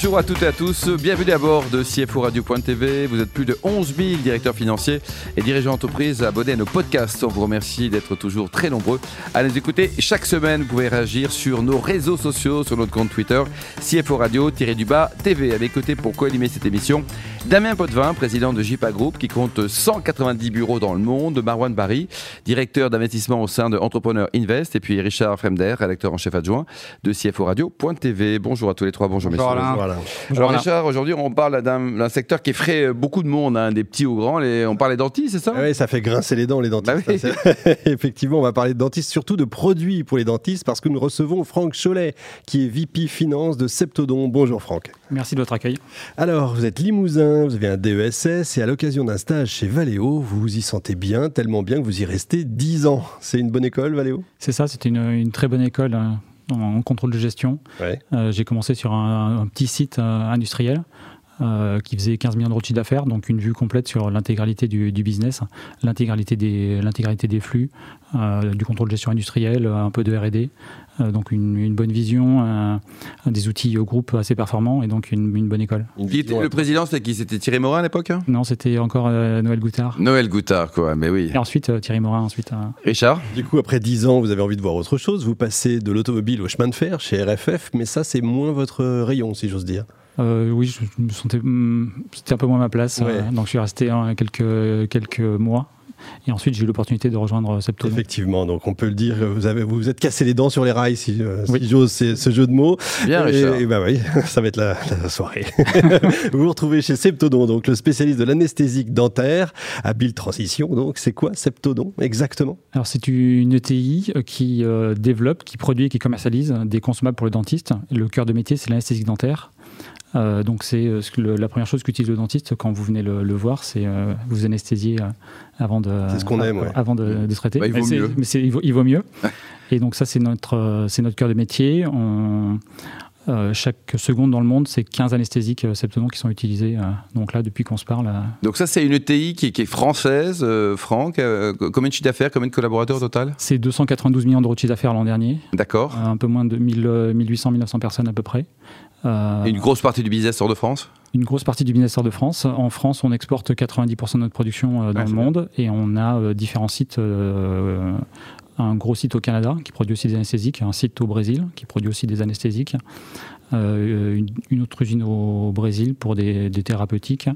Bonjour à toutes et à tous, bienvenue à bord de CFO Radio.tv. Vous êtes plus de 11 000 directeurs financiers et dirigeants d'entreprise abonnés à nos podcasts. On vous remercie d'être toujours très nombreux à nous écouter. Chaque semaine, vous pouvez réagir sur nos réseaux sociaux, sur notre compte Twitter, CFO Radio-du-bas TV. À mes côtés pour co-animer cette émission, Damien Potvin, président de JPA Group, qui compte 190 bureaux dans le monde, Marwan Barry, directeur d'investissement au sein de Entrepreneur Invest, et puis Richard Fremder, rédacteur en chef adjoint de CFO Radio.tv. Bonjour à tous les trois, bonjour, bonjour messieurs. Alors Richard, aujourd'hui on parle d'un secteur qui effraie beaucoup de monde, hein, des petits aux grands. Les, on parle des dentistes, c'est ça? Oui, ça fait grincer les dents les dentistes. Bah Effectivement, on va parler de dentistes, surtout de produits pour les dentistes, parce que nous recevons Franck Cholet, qui est VP Finance de Septodon. Bonjour Franck. Merci de votre accueil. Alors, vous êtes limousin, vous avez un DESS, et à l'occasion d'un stage chez Valeo, vous vous y sentez bien, tellement bien que vous y restez 10 ans. C'est une bonne école, Valeo? C'est ça, c'était une, une, très bonne école. Hein en contrôle de gestion. Euh, j'ai commencé sur un, petit site euh, industriel. Euh, qui faisait 15 millions de chiffre d'affaires, donc une vue complète sur l'intégralité du, business, l'intégralité des, des flux, du contrôle de gestion industrielle, un peu de R&D, donc une, bonne vision, des outils au groupe assez performants et donc une, bonne école. le président, c'était qui? C'était Thierry Morin à l'époque? Non, c'était encore Noël Goutard. Noël Goutard, quoi, mais oui. Et ensuite Thierry Morin, ensuite. Richard? Du coup, après 10 ans, vous avez envie de voir autre chose? Vous passez de l'automobile au chemin de fer chez RFF, mais ça, c'est moins votre rayon, si j'ose dire. Euh, oui, je me sentais, hmm, c'était un peu moins ma place. Euh, donc je suis resté hein, quelques, quelques mois. Et ensuite, j'ai eu l'opportunité de rejoindre Septo. Effectivement, donc on peut le dire, vous avez, vous, vous êtes cassé les dents sur les rails, si, euh, j'ose ce jeu de mots. Bien, et, et bah oui, ça va être la, soirée. vous vous retrouvez chez Septodon, donc le spécialiste de l'anesthésique dentaire, habile transition. Donc, c'est quoi Septodon exactement? Alors, c'est une ETI qui développe, qui produit et qui commercialise des consommables pour les dentistes. Le cœur de métier, c'est l'anesthésique dentaire. Euh, donc c'est euh, la première chose qu'utilise le dentiste quand vous venez le, voir, c'est euh, vous anesthésier avant de, ce qu'on aime, avant de, de traiter. Bah, il, vaut mieux. Mais il vaut, mieux. Et donc ça c'est notre c'est notre cœur de métier. On, chaque seconde dans le monde, c'est 15 anesthésiques septenons qui sont utilisés. donc là, depuis qu'on se parle. Donc ça, c'est une ETI qui, qui est française, Franck. combien de chiffre d'affaires, combien de collaborateurs au total? C'est 292 millions d'euros de chiffre d'affaires l'an dernier. D'accord. un peu moins de 1800-1900 personnes à peu près. Euh, une grosse partie du business sort de France Une grosse partie du business sort de France. En France, on exporte 90% de notre production euh, dans le monde et on a euh, différents sites. un gros site au Canada qui produit aussi des anesthésiques, un site au Brésil qui produit aussi des anesthésiques, une, autre usine au Brésil pour des thérapeutiques,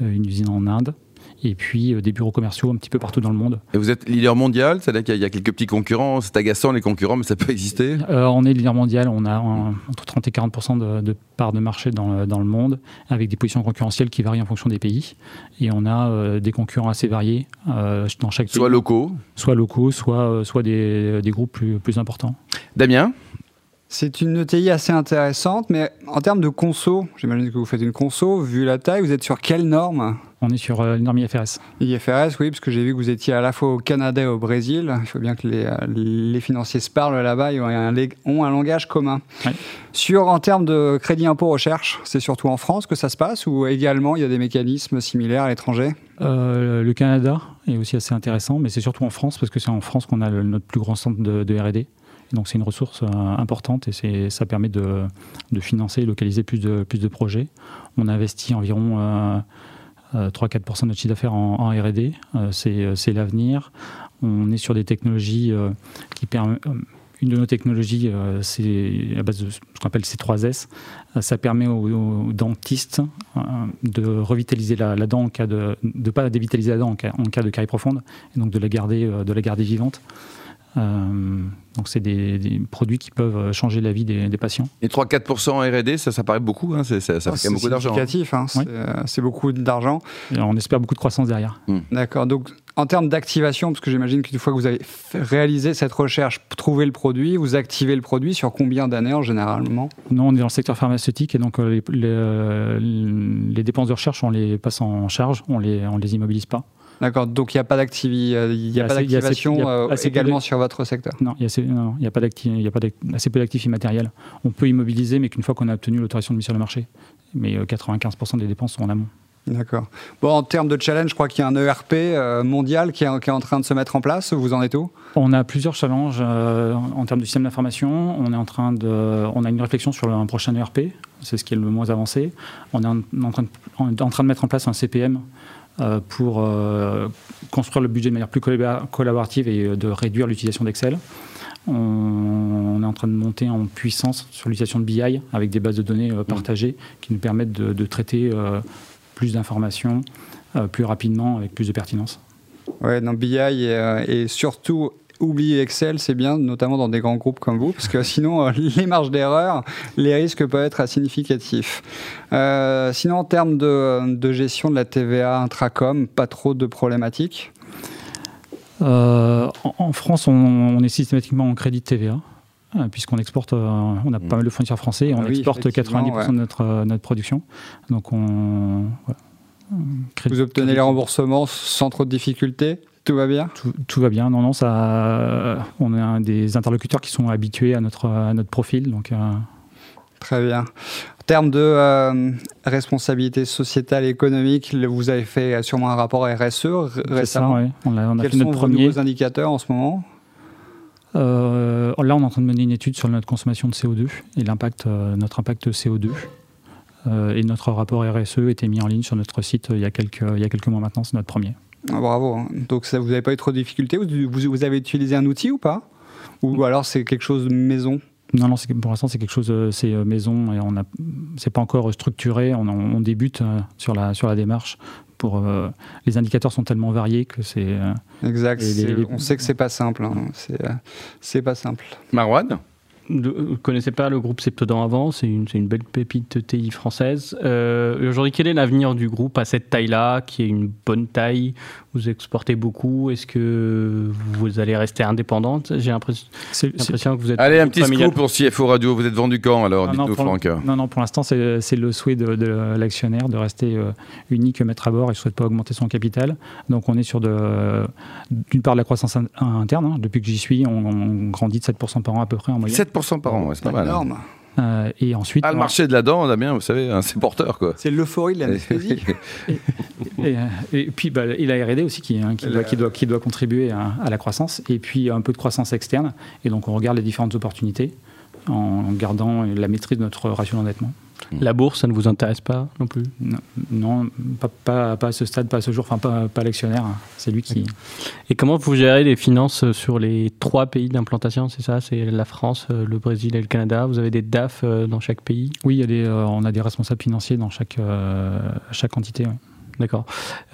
une usine en Inde et puis euh, des bureaux commerciaux un petit peu partout dans le monde. Et vous êtes leader mondial C'est-à-dire qu'il y a quelques petits concurrents, c'est agaçant les concurrents, mais ça peut exister euh, On est leader mondial, on a entre 30 et 40 de, de part de marché dans, dans, le monde, avec des positions concurrentielles qui varient en fonction des pays. Et on a euh, des concurrents assez variés dans chaque soit locaux Soit locaux, soit, soit des, des groupes plus, plus importants. Damien? C'est une ETI assez intéressante, mais en termes de conso, j'imagine que vous faites une conso, vu la taille, vous êtes sur quelle norme? On est sur euh, norme IFRS. IFRS, oui, parce que j'ai vu que vous étiez à la fois au Canada et au Brésil. Il faut bien que les, euh, les financiers se parlent là-bas et ont un, ont un langage commun. Sur, en termes de crédit impôt recherche, c'est surtout en France que ça se passe ou également il y a des mécanismes similaires à l'étranger? Euh, Le Canada est aussi assez intéressant, mais c'est surtout en France parce que c'est en France qu'on a notre plus grand centre de, de R&D. Donc c'est une ressource euh, importante et ça permet de, financer et localiser plus de, plus de projets. On investit environ 3-4% euh, euh, de notre chiffre d'affaires en, RD. c'est l'avenir. On est sur des technologies qui permettent une de nos technologies, c'est à base de ce qu'on appelle C3S. ça permet aux, dentistes de revitaliser la, dent en cas de, ne pas dévitaliser la dent en cas, en cas, de carie profonde, et donc de la garder, de la garder vivante. Euh, donc c'est des, produits qui peuvent changer la vie des, patients. Et 3-4% en R&D, ça, ça paraît beaucoup, hein, ça, ça fait quand même beaucoup d'argent. Hein, euh, c'est beaucoup d'argent. On espère beaucoup de croissance derrière. Hmm. D'accord, donc en termes d'activation, parce que j'imagine qu'une fois que vous avez réalisé cette recherche, trouvé le produit, vous activez le produit sur combien d'années généralement? Non, on est dans le secteur pharmaceutique et donc euh, les, les, dépenses de recherche, on les passe en charge, on les, on les immobilise pas. D'accord, donc il n'y a pas d'activation également sur votre secteur Non, il n'y a, pas assez peu d'actifs immatériels. On peut immobiliser, mais qu'une fois qu'on a obtenu l'autorisation de mise sur le marché. Mais 95% euh, des dépenses sont en amont. D'accord. Bon, en termes de challenge, je crois qu'il y a un ERP euh, mondial qui est, qui est, en train de se mettre en place. Vous en êtes où? On a plusieurs challenges euh, en termes du système d'information. On est en train de, on a une réflexion sur un prochain ERP. C'est ce qui est le moins avancé. On est en, en, train, de, on est en train de mettre en place un CPM euh, pour euh, construire le budget de manière plus collaborative et de réduire l'utilisation d'Excel. On, est en train de monter en puissance sur l'utilisation de BI avec des bases de données euh, partagées qui nous permettent de, traiter plus d'informations euh, plus rapidement avec plus de pertinence. Ouais, dans BI et, euh, et surtout oublier Excel, c'est bien, notamment dans des grands groupes comme vous, parce que sinon, euh, les marges d'erreur, les risques peuvent être significatifs. Euh, sinon, en termes de, de, gestion de la TVA intracom, pas trop de problématiques euh, en, en, France, on, on, est systématiquement en crédit TVA. Puisqu'on exporte, on a pas mal de fournisseurs français et on ah oui, exporte 90% ouais. de notre, notre production. Donc on. Voilà. Vous obtenez les remboursements sans trop de difficultés tout va bien tout, tout, va bien. Non, non, ça, on a des interlocuteurs qui sont habitués à notre, à notre profil. Donc, euh... Très bien. En termes de euh, responsabilité sociétale et économique, vous avez fait sûrement un rapport RSE récemment. Ça, ouais. on a, on a Quels fait notre sont premier. vos indicateurs en ce moment? Euh, là, on est en train de mener une étude sur notre consommation de CO2 et notre impact CO2. Euh, et notre rapport RSE a été mis en ligne sur notre site il y a quelques, il y a quelques mois maintenant, c'est notre premier. Ah, bravo. Donc ça, vous n'avez pas eu trop de difficultés? Vous, vous, vous, avez utilisé un outil ou pas? Ou alors c'est quelque chose maison? Non, non, pour l'instant c'est quelque chose, c'est maison et on a, c'est pas encore structuré. On, on, débute sur la sur la démarche. Pour euh, les indicateurs sont tellement variés que c'est. Euh, exact. Les, les, on sait que c'est pas simple. Hein. C'est c'est pas simple. Marwan? Ne connaissez pas le groupe Septodan avant, c'est une, une, belle pépite TI française. Euh, Aujourd'hui, quel est l'avenir du groupe à cette taille-là, qui est une bonne taille? Vous exportez beaucoup, est-ce que vous allez rester indépendante? J'ai l'impression que vous êtes... Allez, un petit familial. scoop pour CFO Radio, vous êtes vendu quand alors? Dites-nous Franck. Non, non, pour l'instant, c'est le souhait de, de l'actionnaire de rester euh, unique maître à bord, il ne souhaite pas augmenter son capital. Donc on est sur d'une part de la croissance interne, hein. depuis que j'y suis, on, on, grandit de 7% par an à peu près en moyenne. 7% par an, ouais, c'est pas mal. Énorme. Hein. Euh, et ensuite, ah, le marché de la dent, Damien, vous savez, hein, c'est porteur quoi. C'est l'euphorie de l'anesthésie. et, et, et, puis bah, et la R&D aussi qui, hein, qui, doit, qui, doit, qui, doit, contribuer à, à, la croissance et puis un peu de croissance externe. Et donc on regarde les différentes opportunités en gardant la maîtrise de notre ratio d'endettement. La bourse, ça ne vous intéresse pas non plus Non, non pas, pas, pas, à ce stade, pas à ce jour, enfin pas, pas l'actionnaire, c'est lui qui... Et comment vous gérez les finances sur les trois pays d'implantation, c'est ça C'est la France, le Brésil et le Canada Vous avez des DAF dans chaque pays? Oui, il y a des, euh, on a des responsables financiers dans chaque, euh, chaque entité. Ouais. D'accord.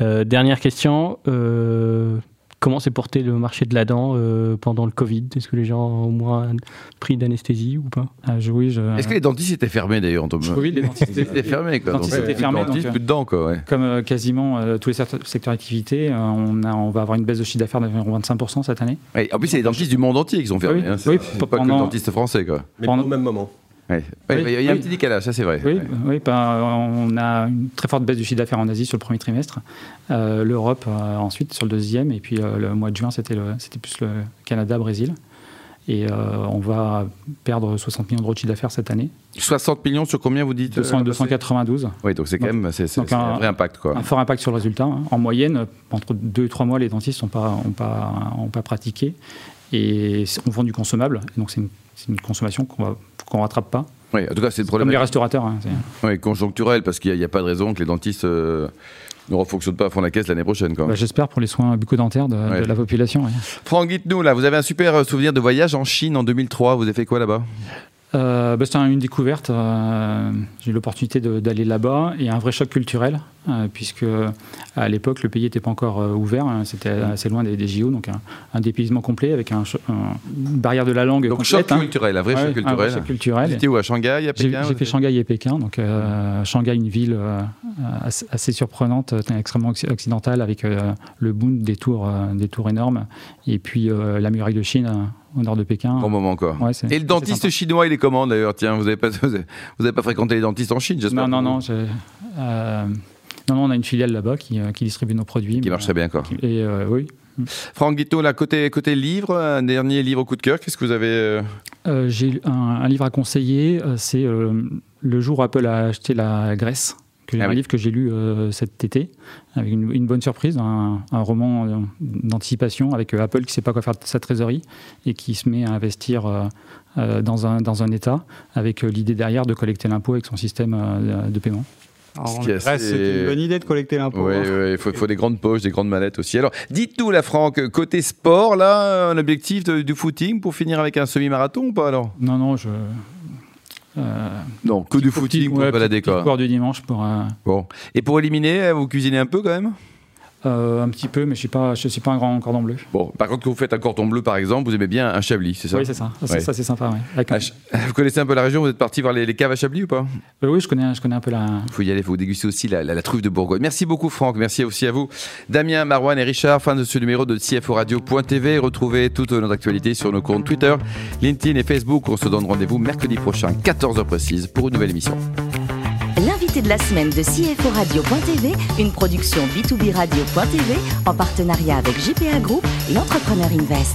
Euh, dernière question. Euh, comment s'est porté le marché de la dent euh, pendant le Covid? Est-ce que les gens ont au moins pris d'anesthésie ou pas? Ah, je, oui, je... Est-ce que les dentistes étaient fermés d'ailleurs Oui, les dentistes étaient fermés. Quoi. Les dentistes étaient fermés. Dentistes, donc, plus de dents, quoi, ouais. Comme euh, quasiment euh, tous les secteurs d'activité, on, a, on va avoir une baisse de chiffre d'affaires d'environ 25% cette année. Ouais, en plus, c'est les dentistes du monde entier qui sont fermés. Oui, hein, oui pas pendant... que les dentistes français. Quoi. Mais pendant... au même moment. Ouais. Oui, il y a un petit décalage, ça c'est vrai. Oui, on a une très forte baisse du chiffre d'affaires en Asie sur le premier trimestre, euh, l'Europe euh, ensuite sur le deuxième, et puis euh, le mois de juin c'était plus le Canada, Brésil. Et on va perdre 60 millions d'euros de chiffre d'affaires cette année. 60 millions sur combien vous dites 200, 292. Oui, donc c'est quand même c'est, un, un, vrai impact. Quoi. Un fort impact sur le résultat. Hein. En moyenne, entre 2 et 3 mois, les dentistes n'ont pas, ont pas, ont pas pratiqué. Et on vend du consommable, et donc c'est une, consommation qu'on ne rattrape pas. Oui, en tout cas, c'est le problème. Comme les restaurateurs. Hein, oui, conjoncturel, parce qu'il n'y a, a, pas de raison que les dentistes euh, ne refonctionnent pas à fond la caisse l'année prochaine. Bah, J'espère pour les soins bucco-dentaires de, ouais. de, la population. Ouais. Franck, dites-nous, là, vous avez un super souvenir de voyage en Chine en 2003. Vous avez fait quoi là-bas? Euh, bah, C'était une découverte. Euh, J'ai eu l'opportunité d'aller là-bas et un vrai choc culturel, euh, puisque à l'époque, le pays n'était pas encore euh, ouvert. Hein, C'était assez loin des, des, JO, donc un, un dépaysement complet avec un, un, une barrière de la langue. Donc, complète, choc culturel, un vrai ouais, choc culturel. Un vrai choc culturel. Vous étiez où À Shanghai, à Pékin J'ai fait Shanghai et Pékin. Donc, euh, Shanghai, une ville assez, assez, surprenante, extrêmement occidentale, avec le boom des tours, des tours énormes, et puis la muraille de Chine au nord de Pékin. Bon moment encore. Ouais, et le dentiste chinois, il est comment d'ailleurs? Tiens, vous n'avez pas, vous avez pas fréquenté les dentistes en Chine, j'espère Non, non, non. Euh, non, non, on a une filiale là-bas qui, qui, distribue nos produits. Qui marche très bien, quoi. Et euh, oui. Franck Guito, là, côté, côté livre, un dernier livre au coup de cœur, qu'est-ce que vous avez euh... Euh, J'ai un, un, livre à conseiller, c'est Le jour où Apple a acheté la Grèce que Ah un oui. livre que j'ai lu euh, cet été, avec une, une bonne surprise, un, un roman euh, d'anticipation avec euh, Apple qui ne sait pas quoi faire de sa trésorerie et qui se met à investir dans, un, dans un État avec l'idée derrière de collecter l'impôt avec son système euh, de paiement. Assez- C'est une bonne idée de collecter l'impôt. Oui, hein. il faut, faut des grandes poches, des grandes mallettes aussi. Alors, dites-nous, la Franck, côté sport, là, un objectif de- du footing pour finir avec un semi-marathon ou pas alors? Non, non, je. Non, que du footing pour ouais, se balader quoi. du dimanche pour euh, Bon. Et pour éliminer, vous cuisinez un peu quand même? Euh, un petit peu, mais je suis pas, je suis pas un grand cordon bleu. Bon, par contre, quand vous faites un cordon bleu, par exemple, vous aimez bien un chablis, c'est ça? Oui, c'est ça. Ça, c'est- Ouais. ça, c'est sympa. ouais. Avec- Ah, Vous connaissez un peu la région Vous êtes parti voir les, les caves à Chablis ou pas? Euh, oui, je connais, je connais un peu la. Il faut y aller, il faut déguster aussi la, la- la truffe de Bourgogne. Merci beaucoup Franck, merci aussi à vous. Damien, Marwan et Richard, fin de ce numéro de CFO Radio.tv. Retrouvez toute notre actualité sur nos comptes Twitter, LinkedIn et Facebook. On se donne rendez-vous mercredi prochain, 14h précise, pour une nouvelle émission. L'invité de la semaine de CFO Radio.tv, une production B2B Radio.tv en partenariat avec JPA Group et Entrepreneur Invest.